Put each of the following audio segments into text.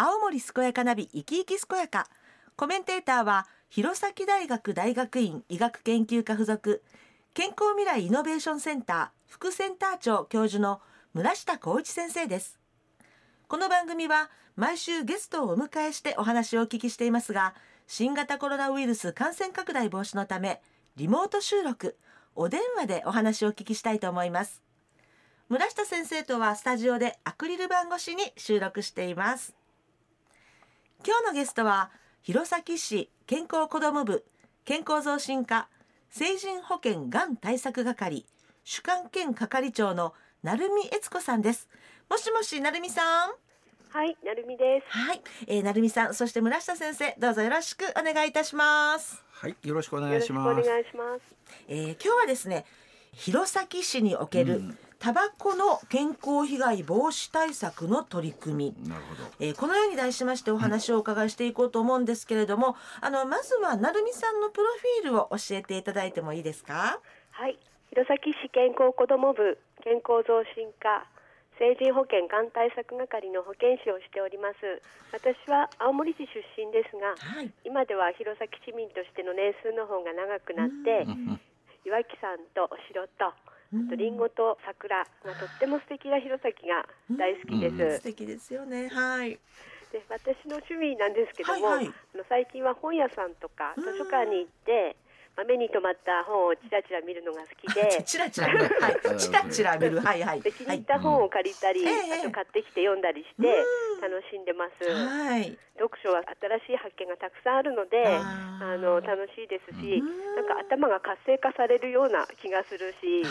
青森健やかナビ生き生き健やか。コメンテーターは弘前大学大学院医学研究科附属。健康未来イノベーションセンター副センター長教授の村下光一先生です。この番組は毎週ゲストをお迎えしてお話をお聞きしていますが新型コロナウイルス感染拡大防止のためリモート収録お電話でお話をお聞きしたいと思います。村下先生とはスタジオでアクリル板越しに収録しています。今日のゲストは弘前市健康子ども部健康増進課成人保険がん対策係主幹兼係長の成美悦子さんですもしもし成美さんはい、なるみです。はい、えー、成美さんそして村下先生どうぞよろしくお願いいたします、はい、よろしくお願いしよろしくお願ます。いします。えー、今日はですね弘前市におけるうんタバコの健康被害防止対策の取り組みなるほど。えーこのように題しましてお話をお伺いしていこうと思うんですけれども、あのまずは成美さんのプロフィールを教えていただいてもいいですか？はい、弘前市健康子ども部健康増進課成人保険がん対策係の保健師をしております。私は青森市出身ですが、はい。今では弘前市民としての年数の方が長くなって、岩木山とお城と。リンゴと桜がとっても素敵な弘前が大好きです。素敵ですよね。はい。で私の趣味なんですけども、はいはい最近は本屋さんとか図書館に行って、まあ、目に留まった本をちらちら見るのが好きで チラチラ見る。はい。チラチラ見る。はいはい。で気にはい。入った本を借りたり、うんええあと買ってきて読んだりして楽しんでます。はい。読書は新しい発見がたくさんあるのであの楽しいですしうんなんか頭が活性化されるような気がするし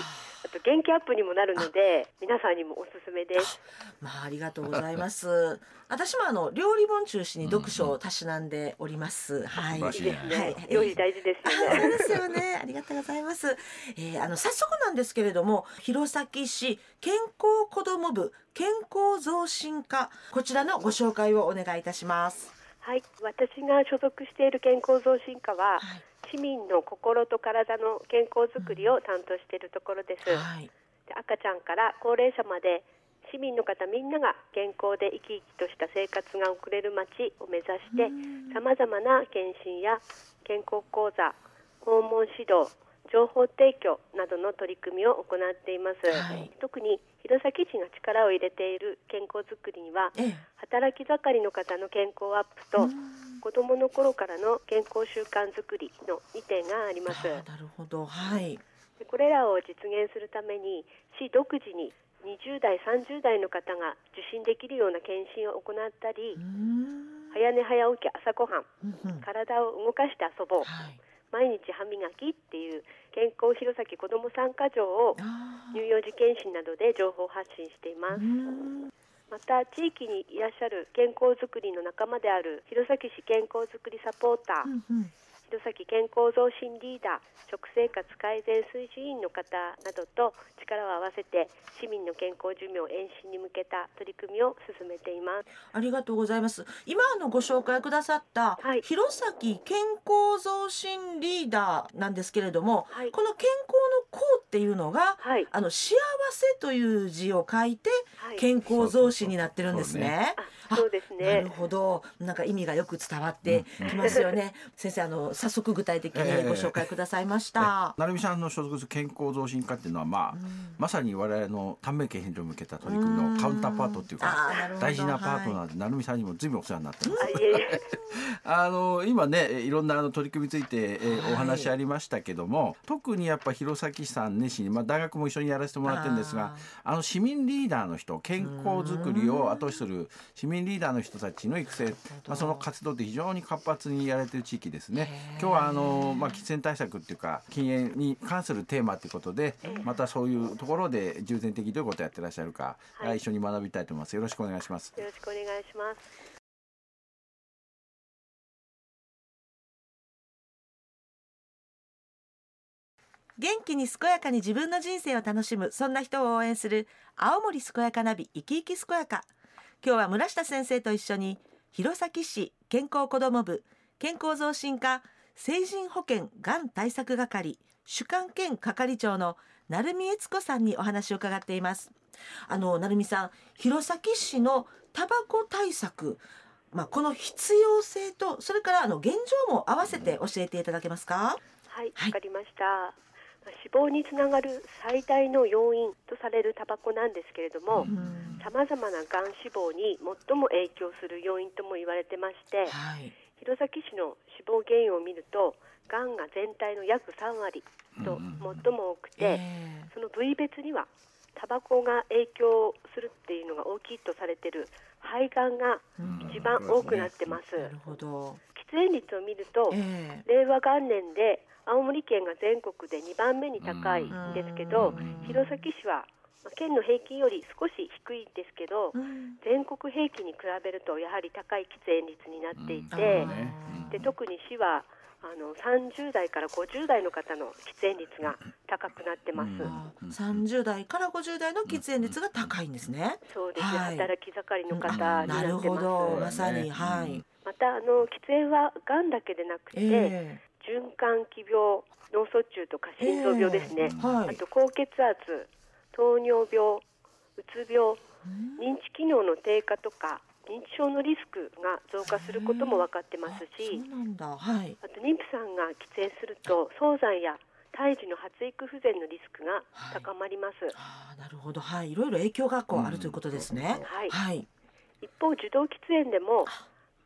あと元気アップにもなるので皆さんにもおすすめです。まあありがとうございます。私もあの料理本中心に読書をたしなんでおります。はい。素晴らしいいいですね、はい料理大事ですあよね。そうですよね。ありがとうございます。えー、あの早速なんですけれども、弘前市健康子ども部健康増進課こちらのご紹介をお願いいたします。はい、私が所属している健康増進課は、はい市民の心と体の健康づくりを担当しているところです、はい。で赤ちゃんから高齢者まで市民の方みんなが健康で生き生きとした生活が送れる街を目指してさまざまな検診や健康講座訪問指導情報提供などの取り組みを行っています、はい。特に弘前市が力を入れている健康づくりにはええ。働き盛りの方の健康アップと子どもの頃からの健康習慣づくりの2点がありますなるほど。はい。でこれらを実現するために市独自に20代30代の方が受診できるような検診を行ったり。早寝早起き朝ごはんうんうん体を動かして遊ぼうはい。毎日歯磨きっていう健康弘前子ども参加条をあ乳幼児検診などで情報発信しています。また地域にいらっしゃる健康づくりの仲間である弘前市健康づくりサポーター、うんうん。弘前健康増進リーダー食生活改善推進員の方などと力を合わせて市民の健康寿命延伸に向けた取り組みを進めていますありがとうございます。今あのご紹介くださった、はい弘前健康増進リーダーなんですけれども、はいこの健康の康っていうのが、はい。あの幸せという字を書いてはい。健康増進になってるんですね。あそうですなるねほど、なんか意味がよく伝わってきますよね。先生あの早速具体的にご紹介くださいました。成美さんの所属する健康増進課っていうのは、まあ、まさに我々の短命健診療に向けた取り組みのカウンターパートっていうか大事なパートナーで、成美さんにも随分お世話になってます。あ の今ねいろんなあの取り組みについて、えーはい。お話ありましたけども特にやっぱ弘前さん熱心に、まあ、大学も一緒にやらせてもらってるんですがあの市民リーダーの人健康づくりを後押しする市民リーダーの人たちの育成、まあ、その活動って非常に活発にやられてる地域ですね。今日はあの、まあ、喫煙対策っていうか禁煙に関するテーマということでまたそういうところで重点的にどういうことをやってらっしゃるか、はい。一緒に学びたいと思います。よろしくお願いします。よろしくお願いします元気に健やかに自分の人生を楽しむそんな人を応援する青森健やかナビ生き生き健やか今日は村下先生と一緒に弘前市健康子ども部健康増進課成人保険がん対策係主幹兼係長の成美悦子さんにお話を伺っていますあの成美さん弘前市のタバコ対策まあ、この必要性とそれからあの現状も合わせて教えていただけますか？はい、はいわかりました。死亡につながる最大の要因とされるタバコなんですけれども、うんさまざまながん死亡に最も影響する要因とも言われてまして、はい。弘前市の死亡原因を見ると、がんが全体の約3割と最も多くて、えその部位別にはタバコが影響するっていうのが大きいとされている肺がんがうん一番多くなってます。なるほど。喫煙率を見ると、え令和元年で青森県が全国で2番目に高いん。ですけどうん。弘前市はまあ県の平均より少し低いんですけどうん。全国平均に比べるとやはり高い喫煙率になっていあてーで特に市はあの30代から50代の方の喫煙率が高くなってます。うん。あ30代から50代の喫煙率が高いんですね。そうです、はい。働き盛りの方なるなってます。ほど、まさに、うんはい。またあの喫煙はがんだけでなくて、え循環器病脳卒中とか心臓病ですね、えはい。あと高血圧糖尿病うつ病認知機能の低下とか認知症のリスクが増加することも分かってますあし。はい。あと妊婦さんが喫煙すると早産や胎児の発育不全のリスクが高まります、ああ、なるほど、はい、いろいろ影響がこううんあるということですね。はい。はい。一方受動喫煙でも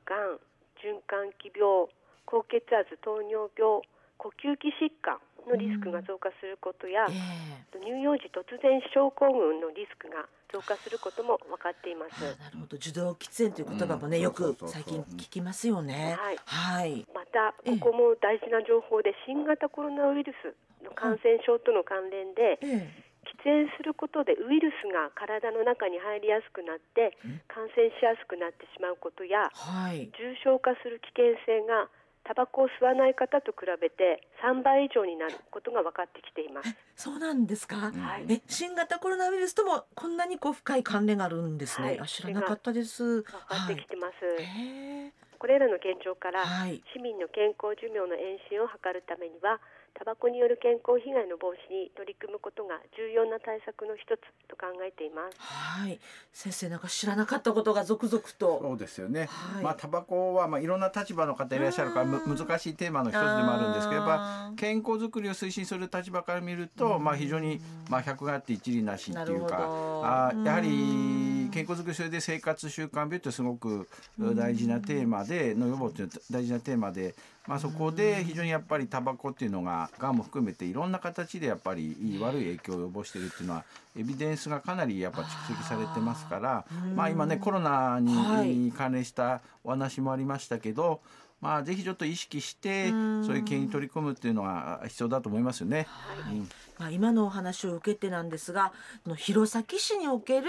がん循環器病高血圧糖尿病呼吸器疾患のリスクが増加することや、ええ。乳幼児突然死症候群のリスクが増加することも分かっています。なるほど、受動喫煙という言葉もね、うん。よく最近聞きますよね。はい。はい。またここも大事な情報で新型コロナウイルスの感染症との関連でええ喫煙することでウイルスが体の中に入りやすくなって感染しやすくなってしまうことやはい。重症化する危険性がタバコを吸わない方と比べて3倍以上になることが分かってきています。そうなんですか？はいえ、新型コロナウイルスともこんなにこう深い関連があるんですね。はいあ知らなかったです。分かってきてます。はい。これらの現状からはい。市民の健康寿命の延伸を図るためにはタバコによる健康被害の防止に取り組むことが重要な対策の一つと考えています。はい。先生なんか知らなかったことが続々と。そうですよね。はいまあタバコはまあいろんな立場の方いらっしゃるから難しいテーマの一つでもあるんですけど、やっぱ健康づくりを推進する立場から見ると、まあ非常にまあ百があって一理なしっていうか、どあーやはうんり健康づくりそれで生活習慣病ってすごく大事なテーマでの予防っていう大事なテーマで、まあそこで非常にやっぱりタバコっていうのががんも含めていろんな形でやっぱりいい悪い影響を及ぼしているっていうのはエビデンスがかなりやっぱ蓄積されてますから、まあ今ねコロナにはい。関連したお話もありましたけど、まあぜひちょっと意識してうん。そういう経営に取り組むっていうのが必要だと思いますよね。うん。まあ、今のお話を受けてなんですが弘前市における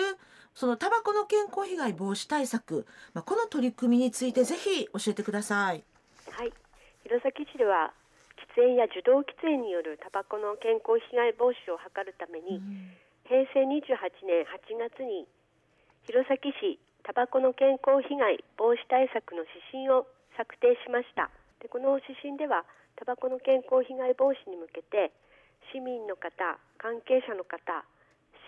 そのタバコの健康被害防止対策、まあ、この取り組みについてぜひ教えてください。はい、弘前市では喫煙や受動喫煙によるタバコの健康被害防止を図るために、平成28年8月に弘前市タバコの健康被害防止対策の指針を策定しました。でこの指針ではタバコの健康被害防止に向けて市民の方関係者の方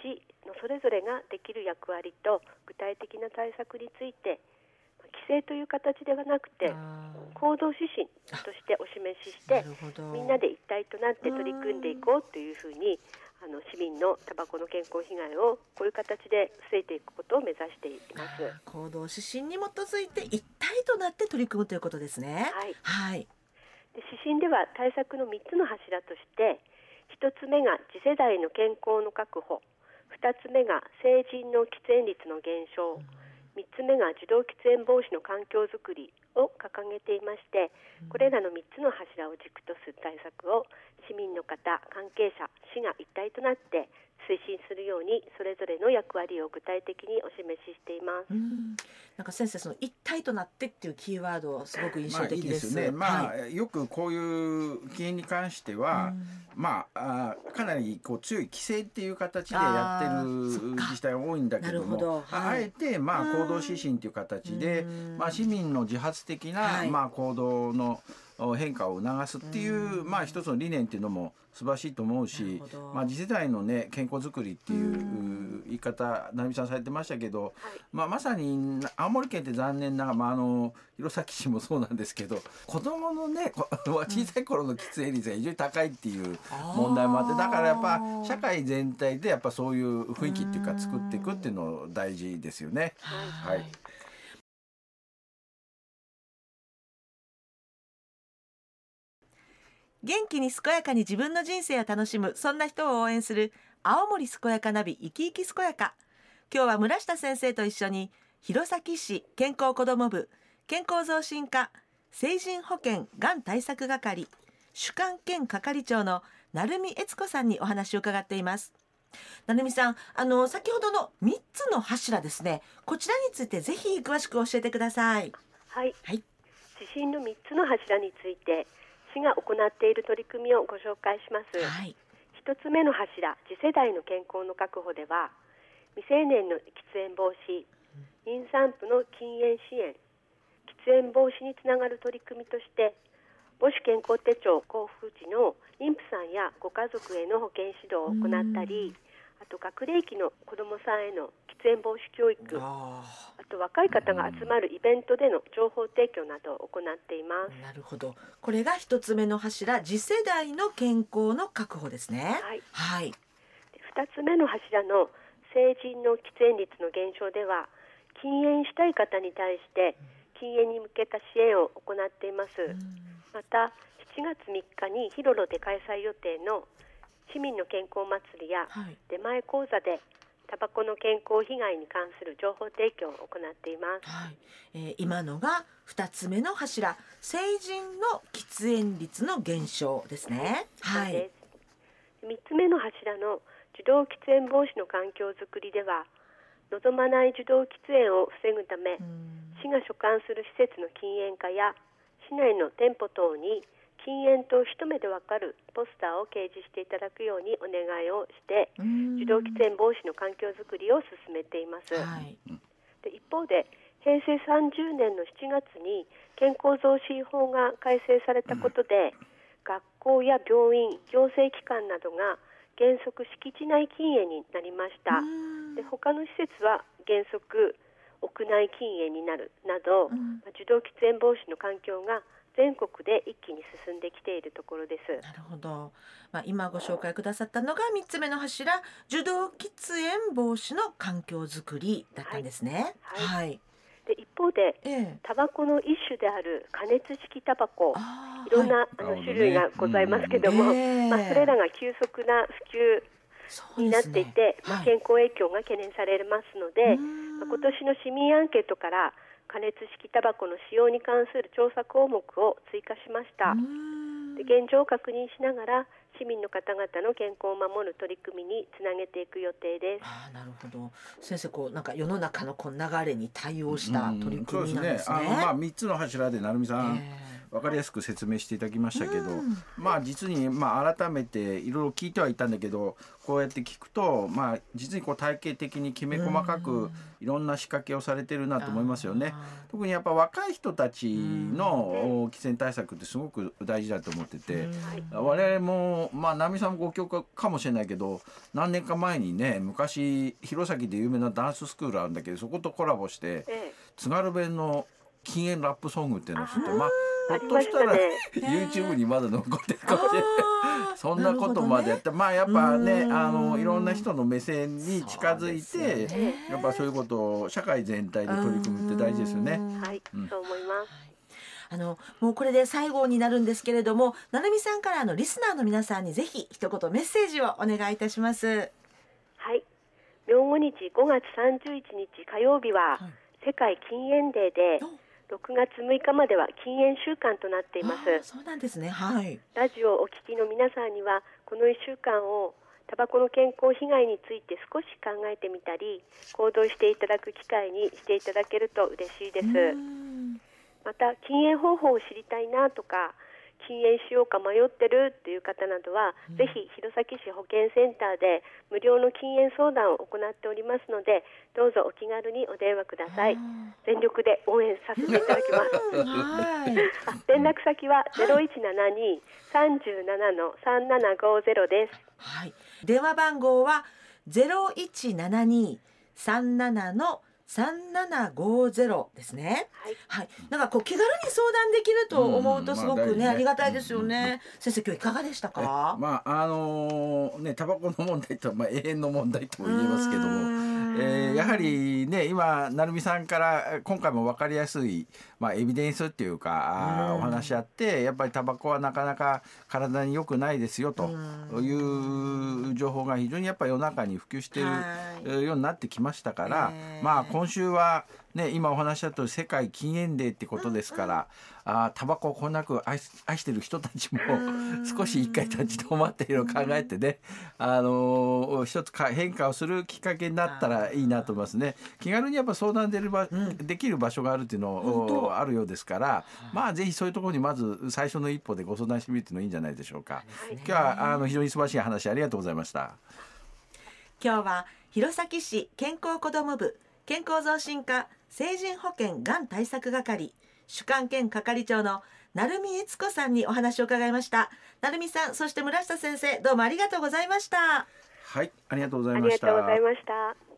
市のそれぞれができる役割と具体的な対策についてまあ規制という形ではなくてあ行動指針としてお示ししてみんなで一体となって取り組んでいこうというふうにあの市民のタバコの健康被害をこういう形で防いでいくことを目指しています。行動指針に基づいて一体となって取り組むということですね。はい、はい。で指針では対策の3つの柱として1つ目が次世代の健康の確保2つ目が成人の喫煙率の減少。3つ目が受動喫煙防止の環境づくりを掲げていましてこれらの3つの柱を軸とする対策を市民の方関係者市が一体となって推進するようにそれぞれの役割を具体的にお示ししています。うん。なんか先生その一体となってっていうキーワードすごく印まあいい象的です。ですね。まあ、はいよくこういう経営に関しては、まああかなりこう強い規制っていう形でやってある自治体が多いんだけどもはい。ああえてまあうん。行動指針っていう形でうん。まあ市民の自発発的な、はい。まあ、行動のお変化を促すっていう、まあ、一つの理念っていうのも素晴らしいと思うしまあ、次世代の、ね、健康づくりっていう言い方成美さんされてましたけど、まあ、まさに青森県って残念ながら、まあ、あの弘前市もそうなんですけど子どものねこ小さい頃の喫煙率が非常に高いっていう問題もあってだからやっぱ社会全体でやっぱそういう雰囲気っていうか作っていくっていうの大事ですよね。はい元気に健やかに自分の人生を楽しむそんな人を応援する青森健やかナビ生き生き健やか。今日は村下先生と一緒に弘前市健康子ども部健康増進課成人保険がん対策係主幹兼係長の成美悦子さんにお話を伺っています。成美さんあの先ほどの3つの柱ですね。こちらについてぜひ詳しく教えてください。はい、はい。指針の3つの柱について市が行っている取り組みをご紹介します。はい。一つ目の柱、次世代の健康の確保では、未成年の喫煙防止、妊産婦の禁煙支援、喫煙防止につながる取り組みとして、母子健康手帳交付時の妊婦さんやご家族への保健指導を行ったり、あと学齢期の子どもさんへの喫煙防止教育、と若い方が集まるイベントでの情報提供などを行っています。ーなるほど。これが一つ目の柱次世代の健康の確保ですね。はい。はい。2つ目の柱の成人の喫煙率の減少では禁煙したい方に対して禁煙に向けた支援を行っています。また7月3日に広ロで開催予定の市民の健康祭りやはい。出前講座でタバコの健康被害に関する情報提供を行っています。はい、えー今のが二つ目の柱。成人の喫煙率の減少ですね。はい。です。3つ目の柱の受動喫煙防止の環境づくりでは望まない受動喫煙を防ぐためうん。市が所管する施設の禁煙化や市内の店舗等に禁煙と一目でわかるポスターを掲示していただくようにお願いをしてうん受動喫煙防止の環境づくりを進めています、はい。で一方で平成30年の7月に健康増進法が改正されたことで、学校や病院行政機関などが原則敷地内禁煙になりました。うん。で他の施設は原則屋内禁煙になるなど、うん。まあ受動喫煙防止の環境が全国で一気に進んできているところです。なるほど、まあ、今ご紹介くださったのが三つ目の柱受動喫煙防止の環境づくりだったんですね。はい。はい、で一方でええ。タバコの一種である加熱式タバコ。いろんな、はい。あの種類がございますけども、うんええまあ、それらが急速な普及になっていて、ねはい。健康影響が懸念されますので、うん。まあ今年の市民アンケートから加熱式タバコの使用に関する調査項目を追加しました。うんで現状を確認しながら市民の方々の健康を守る取り組みにつなげていく予定です。あーなるほど先生こうなんか世の中のこう流れに対応した取り組みなんそうですね。あのまあ三つの柱で成美さん、えわかりやすく説明していただきましたけど、うん。まあ実にまあ改めていろいろ聞いてはいたんだけどこうやって聞くとまあ実にこう体系的にきめ細かうん。くいろんな仕掛けをされてるなと思いますよね。あ特にやっぱ若い人たちの喫煙対策ってすごく大事だと思ってーて。うん。我々もまあ奈美さんもご教科かもしれないけど何年か前にね昔弘前で有名なダンススクールあるんだけどそことコラボしてえ津軽弁の禁煙ラップソングっていうのを知ってまああひょっとしたら、YouTube にまだ残ってるかもしれない。そんなことまでやって、まあやっぱねうんあのいろんな人の目線に近づいて、ね。やっぱそういうことを社会全体で取り組むって大事ですよね。うん。はい、うん。そう思います。あのもうこれで最後になるんですけれども、なるみさんからあのリスナーの皆さんにぜひ一言メッセージをお願いいたします。はい。明後日5月31日火曜日は、はい。世界禁煙デーで、6月6日までは禁煙週間となっています。そうなんですね。はい。ラジオをお聞きの皆さんには、この1週間をタバコの健康被害について少し考えてみたり、行動していただく機会にしていただけると嬉しいです。うんまた禁煙方法を知りたいなとか禁煙しようか迷ってるっていう方などは、うん、ぜひ弘前市保健センターで無料の禁煙相談を行っておりますのでどうぞお気軽にお電話ください。全力で応援させていただきます。連絡先は0172-37の3750です、はい、電話番号は0172-37の3750ですね。はい。はい。なんかこう気軽に相談できると思うとすごくね、ありがたいですよね。先生今日いかがでしたか？まああのー、ねタバコの問題とまあ永遠の問題とも言えますけども。えー、やはりね今成美さんから今回も分かりやすい、まあ、エビデンスっていうか、うお話あってやっぱりタバコはなかなか体に良くないですよという情報が非常にやっぱ世の中に普及しているようになってきましたから、まあ今週はね、今お話しったとおり世界禁煙デーってことですから、うんうん、あタバコをこんなく愛愛してる人たちも少し一回立ち止まっているのを考えてね、あのー、一つか変化をするきっかけになったらいいなと思いますね。気軽にやっぱ相談でる場、うん、できる場所があるっていうのあるようですから、まあぜひそういうところにまず最初の一歩でご相談してみるっていうのいいんじゃないでしょうか。今日はあの非常に素晴らしい話ありがとうございました。今日は弘前市健康子ども部健康増進課成人保険がん対策係主幹兼係長の成美悦子さんにお話を伺いました。成美さんそして村下先生どうもありがとうございました。はいありがとうございました。ありがとうございました